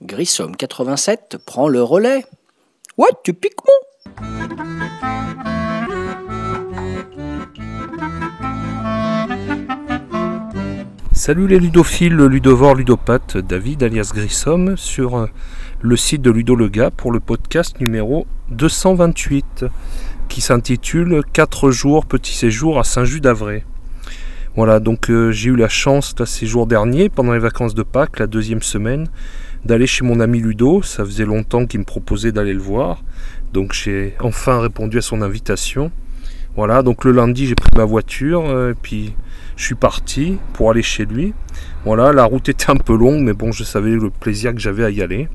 Grissom 87 prend le relais. Ouais, tu piques mon Salut les ludophiles, le ludovore ludopathe David alias Grissom sur euh, le site de Ludo Lega pour le podcast numéro 228 qui s'intitule 4 jours petit séjour à Saint-Just d'Avray. Voilà, donc euh, j'ai eu la chance là, ces jours derniers, pendant les vacances de Pâques, la deuxième semaine, d'aller chez mon ami Ludo. Ça faisait longtemps qu'il me proposait d'aller le voir. Donc j'ai enfin répondu à son invitation. Voilà, donc le lundi j'ai pris ma voiture euh, et puis je suis parti pour aller chez lui. Voilà, la route était un peu longue, mais bon, je savais le plaisir que j'avais à y aller.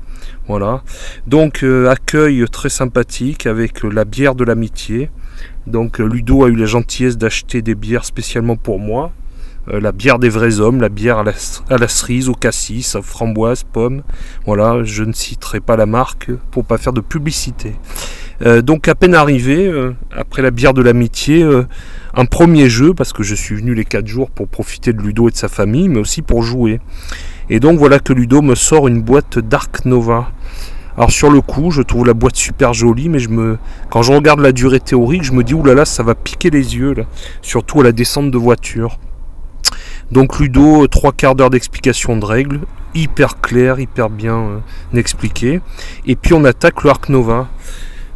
Voilà. Donc euh, accueil très sympathique avec la bière de l'amitié. Donc euh, Ludo a eu la gentillesse d'acheter des bières spécialement pour moi. Euh, la bière des vrais hommes, la bière à la, cerise, au cassis, à framboise, pomme. Voilà, je ne citerai pas la marque pour pas faire de publicité. Euh, donc à peine arrivé, euh, après la bière de l'amitié, un premier jeu, parce que je suis venu les 4 jours pour profiter de Ludo et de sa famille, mais aussi pour jouer. Et donc voilà que Ludo me sort une boîte Dark Nova. Alors sur le coup, je trouve la boîte super jolie, mais je me, quand je regarde la durée théorique, je me dis oulala, ça va piquer les yeux, surtout à la descente de voiture. Donc Ludo, trois quarts d'heure d'explication de règles, hyper clair, hyper bien euh, expliqué. Et puis on attaque le Arc Nova.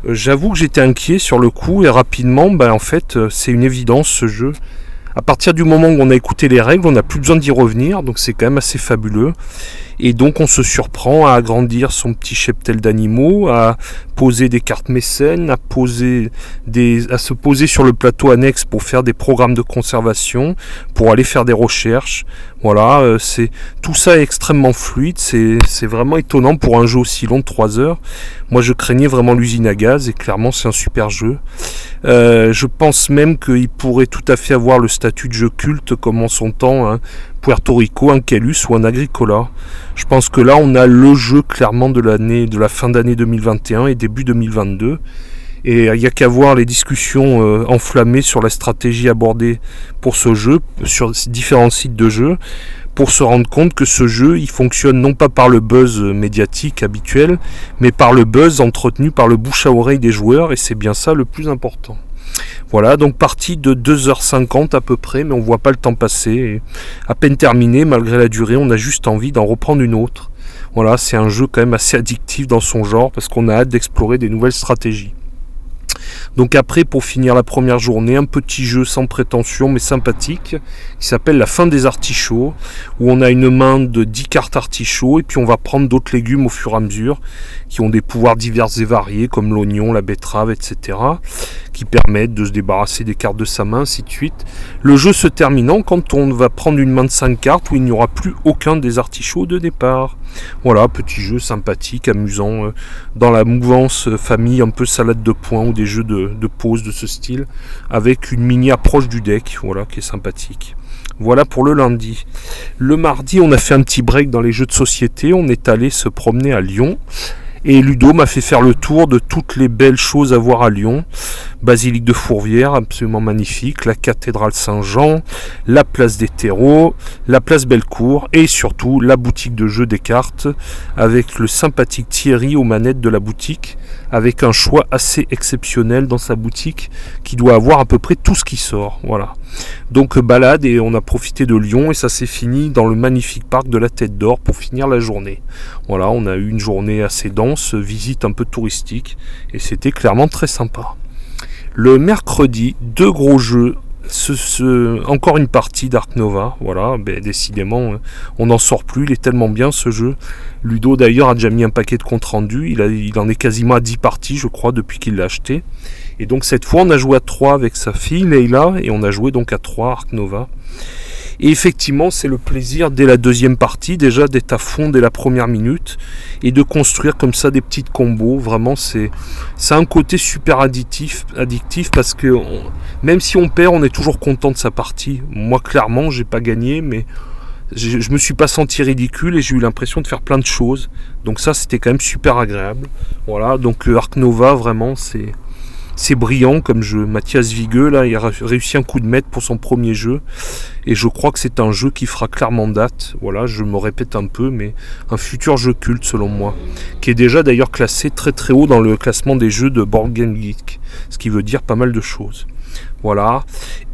Euh, J'avoue que j'étais inquiet sur le coup et rapidement, ben, en fait, euh, c'est une évidence ce jeu. À partir du moment où on a écouté les règles, on n'a plus besoin d'y revenir, donc c'est quand même assez fabuleux. Et donc on se surprend à agrandir son petit cheptel d'animaux, à poser des cartes mécènes, à, poser des, à se poser sur le plateau annexe pour faire des programmes de conservation, pour aller faire des recherches. Voilà, euh, c'est tout ça est extrêmement fluide, c'est vraiment étonnant pour un jeu aussi long de 3 heures. Moi je craignais vraiment l'usine à gaz et clairement c'est un super jeu. Euh, je pense même qu'il pourrait tout à fait avoir le statut de jeu culte comme en son temps hein, Puerto Rico, un Calus ou un Agricola. Je pense que là on a le jeu clairement de l'année de la fin d'année 2021 et début 2022. Et il n'y a qu'à voir les discussions euh, enflammées sur la stratégie abordée pour ce jeu, sur différents sites de jeux, pour se rendre compte que ce jeu, il fonctionne non pas par le buzz médiatique habituel, mais par le buzz entretenu par le bouche à oreille des joueurs, et c'est bien ça le plus important. Voilà, donc partie de 2h50 à peu près, mais on voit pas le temps passer. Et à peine terminé, malgré la durée, on a juste envie d'en reprendre une autre. Voilà, c'est un jeu quand même assez addictif dans son genre, parce qu'on a hâte d'explorer des nouvelles stratégies. Donc après, pour finir la première journée, un petit jeu sans prétention mais sympathique qui s'appelle la fin des artichauts, où on a une main de 10 cartes artichauts et puis on va prendre d'autres légumes au fur et à mesure qui ont des pouvoirs divers et variés comme l'oignon, la betterave, etc. qui permettent de se débarrasser des cartes de sa main, ainsi de suite. Le jeu se terminant quand on va prendre une main de 5 cartes où il n'y aura plus aucun des artichauts de départ. Voilà, petit jeu sympathique, amusant, euh, dans la mouvance euh, famille un peu salade de points ou des jeux de, de pause de ce style, avec une mini approche du deck, voilà, qui est sympathique. Voilà pour le lundi. Le mardi, on a fait un petit break dans les jeux de société. On est allé se promener à Lyon. Et Ludo m'a fait faire le tour de toutes les belles choses à voir à Lyon. Basilique de Fourvière, absolument magnifique, la cathédrale Saint-Jean, la place des terreaux, la place Bellecour et surtout la boutique de jeux des cartes avec le sympathique Thierry aux manettes de la boutique avec un choix assez exceptionnel dans sa boutique qui doit avoir à peu près tout ce qui sort. Voilà. Donc balade et on a profité de Lyon et ça s'est fini dans le magnifique parc de la Tête d'Or pour finir la journée. Voilà, on a eu une journée assez dense, visite un peu touristique et c'était clairement très sympa. Le mercredi, deux gros jeux. Encore une partie d'Ark Nova, voilà, ben, décidément, euh, on n'en sort plus, il est tellement bien ce jeu. Ludo d'ailleurs a déjà mis un paquet de comptes rendus, il, il en est quasiment à 10 parties, je crois, depuis qu'il l'a acheté. Et donc cette fois, on a joué à 3 avec sa fille Leila, et on a joué donc à 3 Ark Nova. Et effectivement, c'est le plaisir dès la deuxième partie, déjà d'être à fond dès la première minute, et de construire comme ça des petites combos. Vraiment, c'est un côté super addictif, parce que même si on perd, on est toujours content de sa partie. Moi, clairement, j'ai pas gagné, mais je, je me suis pas senti ridicule et j'ai eu l'impression de faire plein de choses. Donc ça, c'était quand même super agréable. Voilà, donc euh, Arc Nova, vraiment, c'est c'est brillant comme jeu. Mathias Vigueux, là, il a réussi un coup de maître pour son premier jeu. Et je crois que c'est un jeu qui fera clairement date. Voilà, je me répète un peu, mais un futur jeu culte selon moi. Qui est déjà d'ailleurs classé très très haut dans le classement des jeux de Board Game Geek. Ce qui veut dire pas mal de choses. Voilà.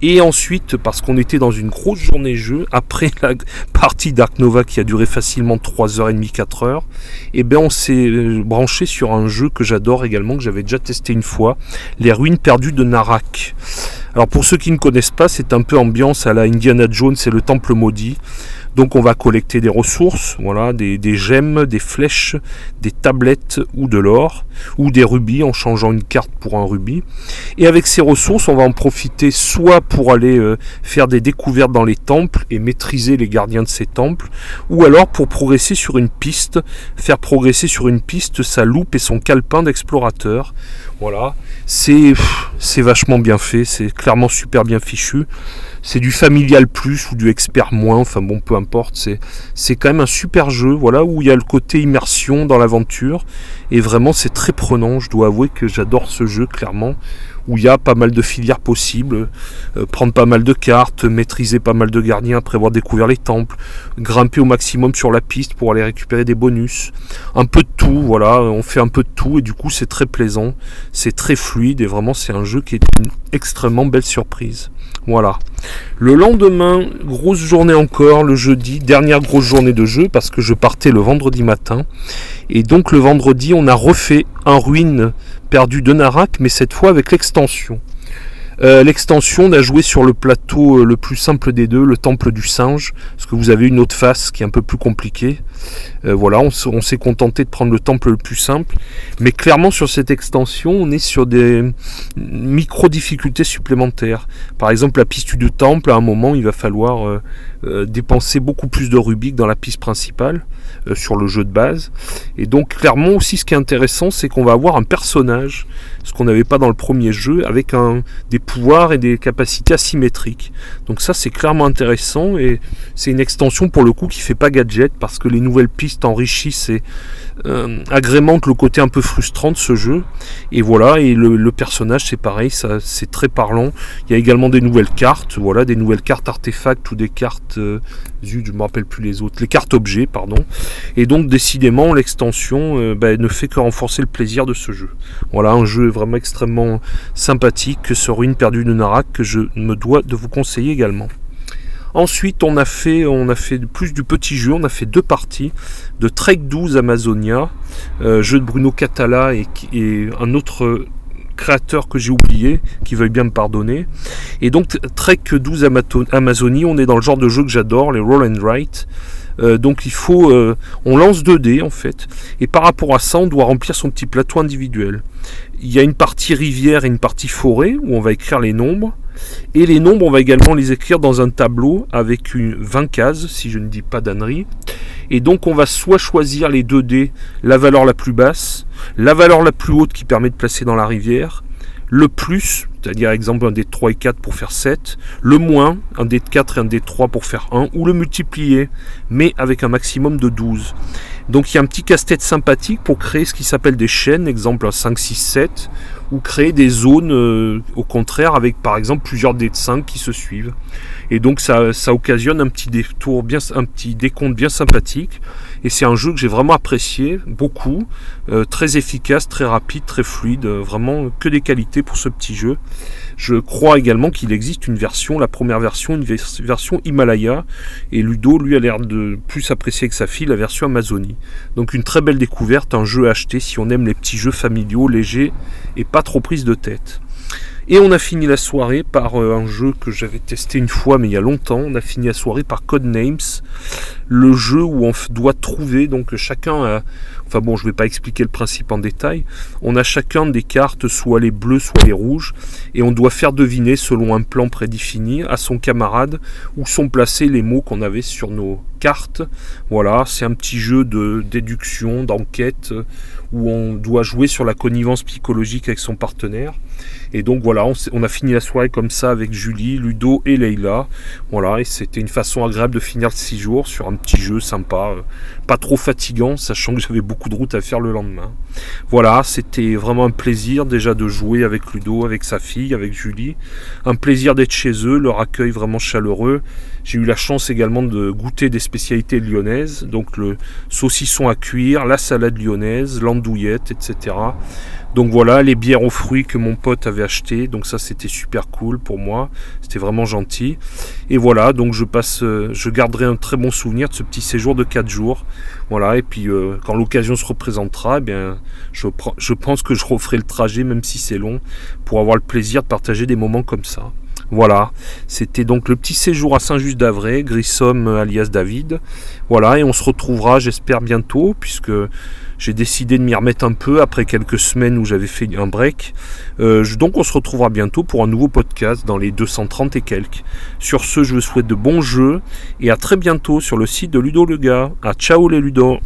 Et ensuite, parce qu'on était dans une grosse journée jeu, après la partie Dark Nova qui a duré facilement 3h30, 4h, et bien on s'est euh, branché sur un jeu que j'adore également, que j'avais déjà testé une fois, Les Ruines perdues de Narak. Alors pour ceux qui ne connaissent pas, c'est un peu ambiance à la Indiana Jones et le Temple maudit. Donc on va collecter des ressources, voilà, des, gemmes, des flèches, des tablettes ou de l'or, ou des rubis en changeant une carte pour un rubis. Et avec ces ressources, on va en profiter soit pour aller euh, faire des découvertes dans les temples et maîtriser les gardiens de ces temples, ou alors pour progresser sur une piste, faire progresser sur une piste sa loupe et son calepin d'explorateur. Voilà, c'est vachement bien fait, c'est clairement super bien fichu. C'est du familial plus ou du expert moins, enfin bon, peu importe, c'est, c'est quand même un super jeu, voilà, où il y a le côté immersion dans l'aventure, et vraiment c'est très prenant, je dois avouer que j'adore ce jeu, clairement, où il y a pas mal de filières possibles, euh, prendre pas mal de cartes, maîtriser pas mal de gardiens après avoir découvert les temples, grimper au maximum sur la piste pour aller récupérer des bonus, un peu de tout, voilà, on fait un peu de tout, et du coup c'est très plaisant, c'est très fluide, et vraiment c'est un jeu qui est une extrêmement belle surprise. Voilà. Le lendemain, grosse journée encore, le jeudi, dernière grosse journée de jeu parce que je partais le vendredi matin. Et donc le vendredi, on a refait un ruine perdu de Narak, mais cette fois avec l'extension. Euh, l'extension, on a joué sur le plateau euh, le plus simple des deux, le temple du singe, parce que vous avez une autre face qui est un peu plus compliquée. Euh, voilà, on, s'est contenté de prendre le temple le plus simple. Mais clairement, sur cette extension, on est sur des micro-difficultés supplémentaires. Par exemple, la piste du temple, à un moment, il va falloir dépenser beaucoup plus de rubis que dans la piste principale, sur le jeu de base. Et donc, clairement, aussi, ce qui est intéressant, c'est qu'on va avoir un personnage ce qu'on n'avait pas dans le premier jeu, avec un, des pouvoirs et des capacités asymétriques. Donc ça c'est clairement intéressant et c'est une extension pour le coup qui fait pas gadget parce que les nouvelles pistes enrichissent et euh, agrémentent le côté un peu frustrant de ce jeu. Et voilà, et le, personnage c'est pareil, ça c'est très parlant. Il y a également des nouvelles cartes, voilà, des nouvelles cartes artefacts ou des cartes euh, je me rappelle plus les autres, les cartes objets, pardon. Et donc décidément l'extension euh, ben, ne fait que renforcer le plaisir de ce jeu. Voilà, un jeu vraiment extrêmement sympathique, ce Ruine perdue de Narak, que je me dois de vous conseiller également. Ensuite, on a fait, on a fait plus du petit jeu, on a fait deux parties de Trek 12 Amazonia, euh, jeu de Bruno Catala et un autre créateur que j'ai oublié, qui veuille bien me pardonner. Et donc Trek 12 Amazonie, on est dans le genre de jeu que j'adore, les roll and write. Euh, donc il faut, euh, on lance 2 dés en fait, et par rapport à ça, on doit remplir son petit plateau individuel. Il y a une partie rivière et une partie forêt où on va écrire les nombres. Et les nombres, on va également les écrire dans un tableau avec une 20 cases, si je ne dis pas d'annerie. Et donc on va soit choisir les 2 dés, la valeur la plus basse, la valeur la plus haute qui permet de placer dans la rivière, le plus, c'est-à-dire exemple un dé de 3 et 4 pour faire 7, le moins, un dé de 4 et un dé de 3 pour faire 1, ou le multiplier, mais avec un maximum de 12. Donc il y a un petit casse-tête sympathique pour créer ce qui s'appelle des chaînes, exemple un 5, 6, 7, ou créer des zones euh, au contraire avec par exemple plusieurs dés de 5 qui se suivent. Et donc ça, ça occasionne un petit détour bien, un petit décompte bien sympathique. Et c'est un jeu que j'ai vraiment apprécié, beaucoup, euh, très efficace, très rapide, très fluide, euh, vraiment que des qualités pour ce petit jeu. Je crois également qu'il existe une version, la première version, une version Himalaya, et Ludo, lui, a l'air de plus apprécier que sa fille la version Amazonie. Donc une très belle découverte, un jeu à acheter si on aime les petits jeux familiaux, légers et pas trop prise de tête. Et on a fini la soirée par euh, un jeu que j'avais testé une fois, mais il y a longtemps. On a fini la soirée par Codenames, le jeu où on doit trouver, donc chacun a, enfin bon, je ne vais pas expliquer le principe en détail. On a chacun des cartes, soit les bleues, soit les rouges, et on doit faire deviner selon un plan prédéfini à son camarade où sont placés les mots qu'on avait sur nos cartes. Voilà, c'est un petit jeu de déduction, d'enquête, où on doit jouer sur la connivence psychologique avec son partenaire. Et donc voilà, on, a fini la soirée comme ça avec Julie, Ludo et Leïla. Voilà, et c'était une façon agréable de finir six jours sur un petit jeu sympa, euh, pas trop fatigant, sachant que j'avais beaucoup de route à faire le lendemain. Voilà, c'était vraiment un plaisir déjà de jouer avec Ludo, avec sa fille, avec Julie. Un plaisir d'être chez eux, leur accueil vraiment chaleureux. J'ai eu la chance également de goûter des spécialités lyonnaises, donc le saucisson à cuire, la salade lyonnaise, l'andouillette, etc. Donc voilà, les bières aux fruits que mon pote avait acheté, donc ça c'était super cool pour moi, c'était vraiment gentil. Et voilà, donc je passe, euh, je garderai un très bon souvenir de ce petit séjour de 4 jours. Voilà, et puis euh, quand l'occasion se représentera, eh bien, je, je pense que je referai le trajet, même si c'est long, pour avoir le plaisir de partager des moments comme ça. Voilà, c'était donc le petit séjour à Saint-Just d'Avray, Grissom alias David. Voilà, et on se retrouvera, j'espère, bientôt, puisque j'ai décidé de m'y remettre un peu après quelques semaines où j'avais fait un break. Euh, donc on se retrouvera bientôt pour un nouveau podcast dans les 230 et quelques. Sur ce, je vous souhaite de bons jeux et à très bientôt sur le site de Ludo le gars. À ciao les Ludo